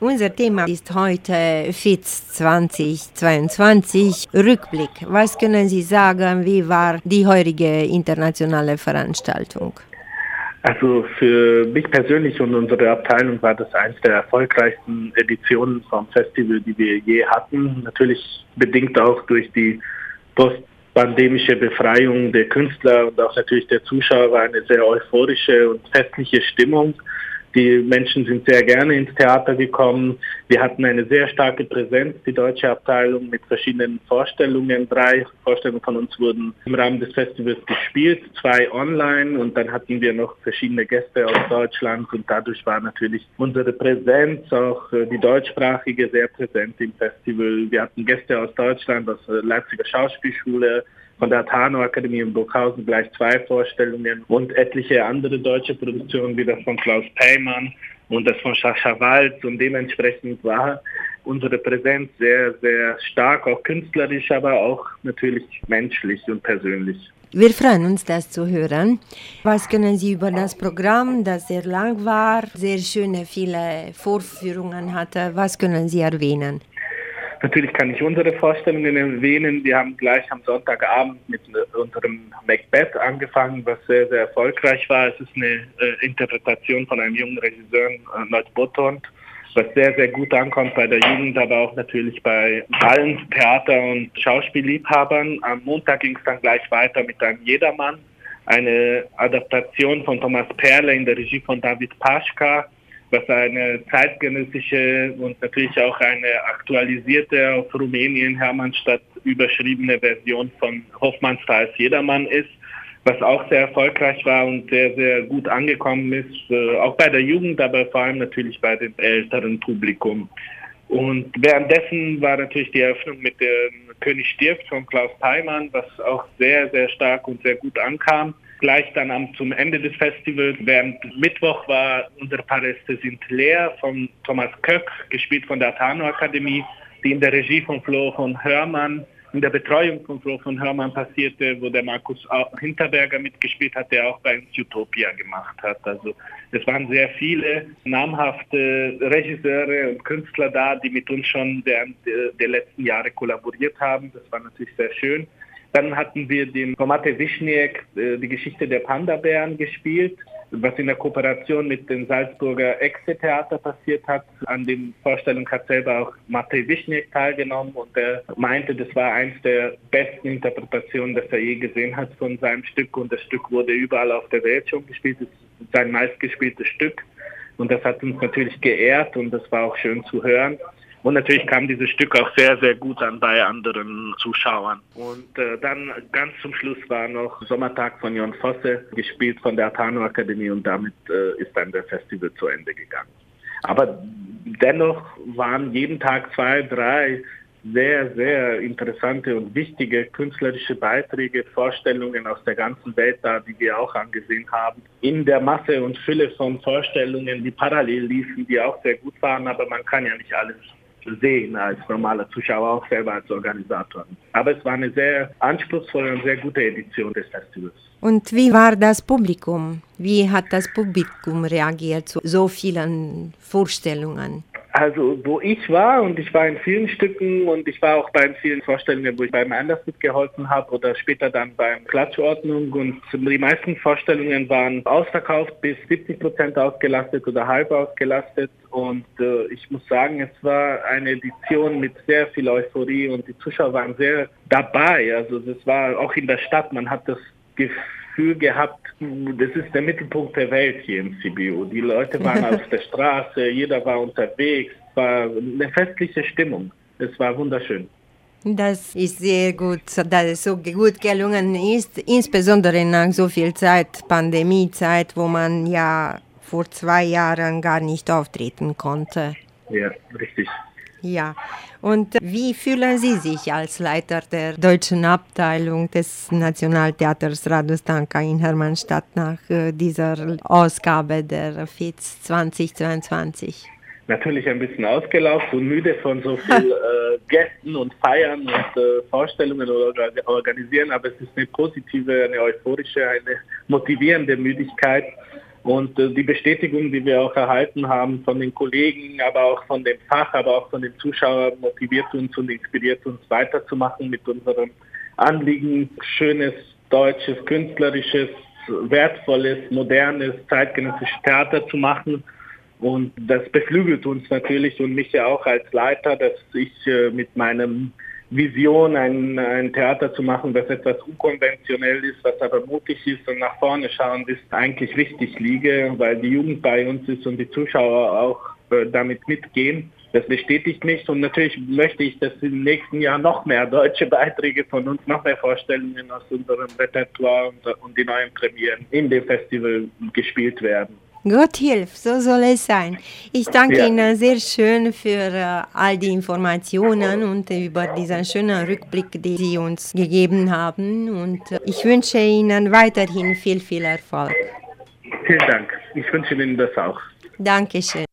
Unser Thema ist heute FITS 2022 Rückblick. Was können Sie sagen, wie war die heutige internationale Veranstaltung? Also für mich persönlich und unsere Abteilung war das eines der erfolgreichsten Editionen vom Festival, die wir je hatten. Natürlich bedingt auch durch die postpandemische Befreiung der Künstler und auch natürlich der Zuschauer war eine sehr euphorische und festliche Stimmung. Die Menschen sind sehr gerne ins Theater gekommen. Wir hatten eine sehr starke Präsenz, die deutsche Abteilung mit verschiedenen Vorstellungen. Drei Vorstellungen von uns wurden im Rahmen des Festivals gespielt, zwei online und dann hatten wir noch verschiedene Gäste aus Deutschland und dadurch war natürlich unsere Präsenz, auch äh, die deutschsprachige, sehr präsent im Festival. Wir hatten Gäste aus Deutschland, aus der Leipziger Schauspielschule, von der Tano Akademie in Burghausen gleich zwei Vorstellungen und etliche andere deutsche Produktionen, wie das von Klaus Peymann und das von Sascha Walz. Und dementsprechend war unsere Präsenz sehr, sehr stark, auch künstlerisch, aber auch natürlich menschlich und persönlich. Wir freuen uns, das zu hören. Was können Sie über das Programm, das sehr lang war, sehr schöne, viele Vorführungen hatte, was können Sie erwähnen? Natürlich kann ich unsere Vorstellungen erwähnen. Wir haben gleich am Sonntagabend mit unserem Macbeth angefangen, was sehr, sehr erfolgreich war. Es ist eine äh, Interpretation von einem jungen Regisseur, äh, Lord Botond, was sehr, sehr gut ankommt bei der Jugend, aber auch natürlich bei allen Theater- und Schauspielliebhabern. Am Montag ging es dann gleich weiter mit einem Jedermann, eine Adaptation von Thomas Perle in der Regie von David Paschka was eine zeitgenössische und natürlich auch eine aktualisierte auf Rumänien Hermannstadt überschriebene Version von Hoffmanns als Jedermann ist, was auch sehr erfolgreich war und sehr, sehr gut angekommen ist, äh, auch bei der Jugend, aber vor allem natürlich bei dem älteren Publikum. Und währenddessen war natürlich die Eröffnung mit dem König stirbt von Klaus Peimann, was auch sehr, sehr stark und sehr gut ankam gleich dann am, zum Ende des Festivals. Während Mittwoch war unsere Paläste sind leer von Thomas Köck, gespielt von der Tano Akademie, die in der Regie von Flo von Hörmann, in der Betreuung von Flo von Hörmann passierte, wo der Markus Hinterberger mitgespielt hat, der auch bei uns Utopia gemacht hat. Also es waren sehr viele namhafte Regisseure und Künstler da, die mit uns schon während der letzten Jahre kollaboriert haben. Das war natürlich sehr schön. Dann hatten wir den Tomate Wischniek, äh, die Geschichte der Panda-Bären gespielt, was in der Kooperation mit dem Salzburger Exe-Theater passiert hat. An dem Vorstellung hat selber auch Matej Wischniek teilgenommen und er meinte, das war eins der besten Interpretationen, das er je gesehen hat von seinem Stück und das Stück wurde überall auf der Welt schon gespielt. Es ist sein meistgespieltes Stück und das hat uns natürlich geehrt und das war auch schön zu hören. Und natürlich kam dieses Stück auch sehr, sehr gut an bei anderen Zuschauern. Und äh, dann ganz zum Schluss war noch Sommertag von Jon Fosse, gespielt von der Atano Akademie und damit äh, ist dann der Festival zu Ende gegangen. Aber dennoch waren jeden Tag zwei, drei sehr, sehr interessante und wichtige künstlerische Beiträge, Vorstellungen aus der ganzen Welt da, die wir auch angesehen haben. In der Masse und Fülle von Vorstellungen, die parallel liefen, die auch sehr gut waren, aber man kann ja nicht alles sehen als normaler Zuschauer, auch selber als Organisator. Aber es war eine sehr anspruchsvolle und sehr gute Edition des Festivals. Und wie war das Publikum? Wie hat das Publikum reagiert zu so vielen Vorstellungen? Also wo ich war und ich war in vielen Stücken und ich war auch bei vielen Vorstellungen, wo ich beim Anders mitgeholfen habe oder später dann beim Klatschordnung. Und die meisten Vorstellungen waren ausverkauft bis 70 Prozent ausgelastet oder halb ausgelastet. Und äh, ich muss sagen, es war eine Edition mit sehr viel Euphorie und die Zuschauer waren sehr dabei. Also das war auch in der Stadt, man hat das Gefühl, Gefühl gehabt, das ist der Mittelpunkt der Welt hier im CBU. Die Leute waren auf der Straße, jeder war unterwegs, war eine festliche Stimmung. Es war wunderschön. Das ist sehr gut, dass es so gut gelungen ist, insbesondere nach so viel Zeit, Pandemiezeit, wo man ja vor zwei Jahren gar nicht auftreten konnte. Ja, richtig. Ja, und wie fühlen Sie sich als Leiter der deutschen Abteilung des Nationaltheaters Radostanka in Hermannstadt nach äh, dieser Ausgabe der FITS 2022? Natürlich ein bisschen ausgelaugt und müde von so viel äh, Gästen und Feiern und äh, Vorstellungen organisieren, aber es ist eine positive, eine euphorische, eine motivierende Müdigkeit Und äh, die Bestätigung, die wir auch erhalten haben von den Kollegen, aber auch von dem Fach, aber auch von den Zuschauern, motiviert uns und inspiriert uns weiterzumachen mit unserem Anliegen, schönes, deutsches, künstlerisches, wertvolles, modernes, zeitgenössisches Theater zu machen. Und das beflügelt uns natürlich und mich ja auch als Leiter, dass ich äh, mit meinem Vision, ein, ein Theater zu machen, das etwas unkonventionell ist, was aber mutig ist und nach vorne schauend ist, eigentlich richtig liege, weil die Jugend bei uns ist und die Zuschauer auch äh, damit mitgehen. Das bestätigt mich und natürlich möchte ich, dass im nächsten Jahr noch mehr deutsche Beiträge von uns, noch mehr Vorstellungen aus unserem Repertoire und, und die neuen Premieren in dem Festival gespielt werden. Gott hilf, so soll es sein. Ich danke ja. Ihnen sehr schön für uh, all die Informationen und über diesen schönen Rückblick, den Sie uns gegeben haben. Und uh, ich wünsche Ihnen weiterhin viel, viel Erfolg. Vielen Dank. Ich wünsche Ihnen das auch. Dankeschön.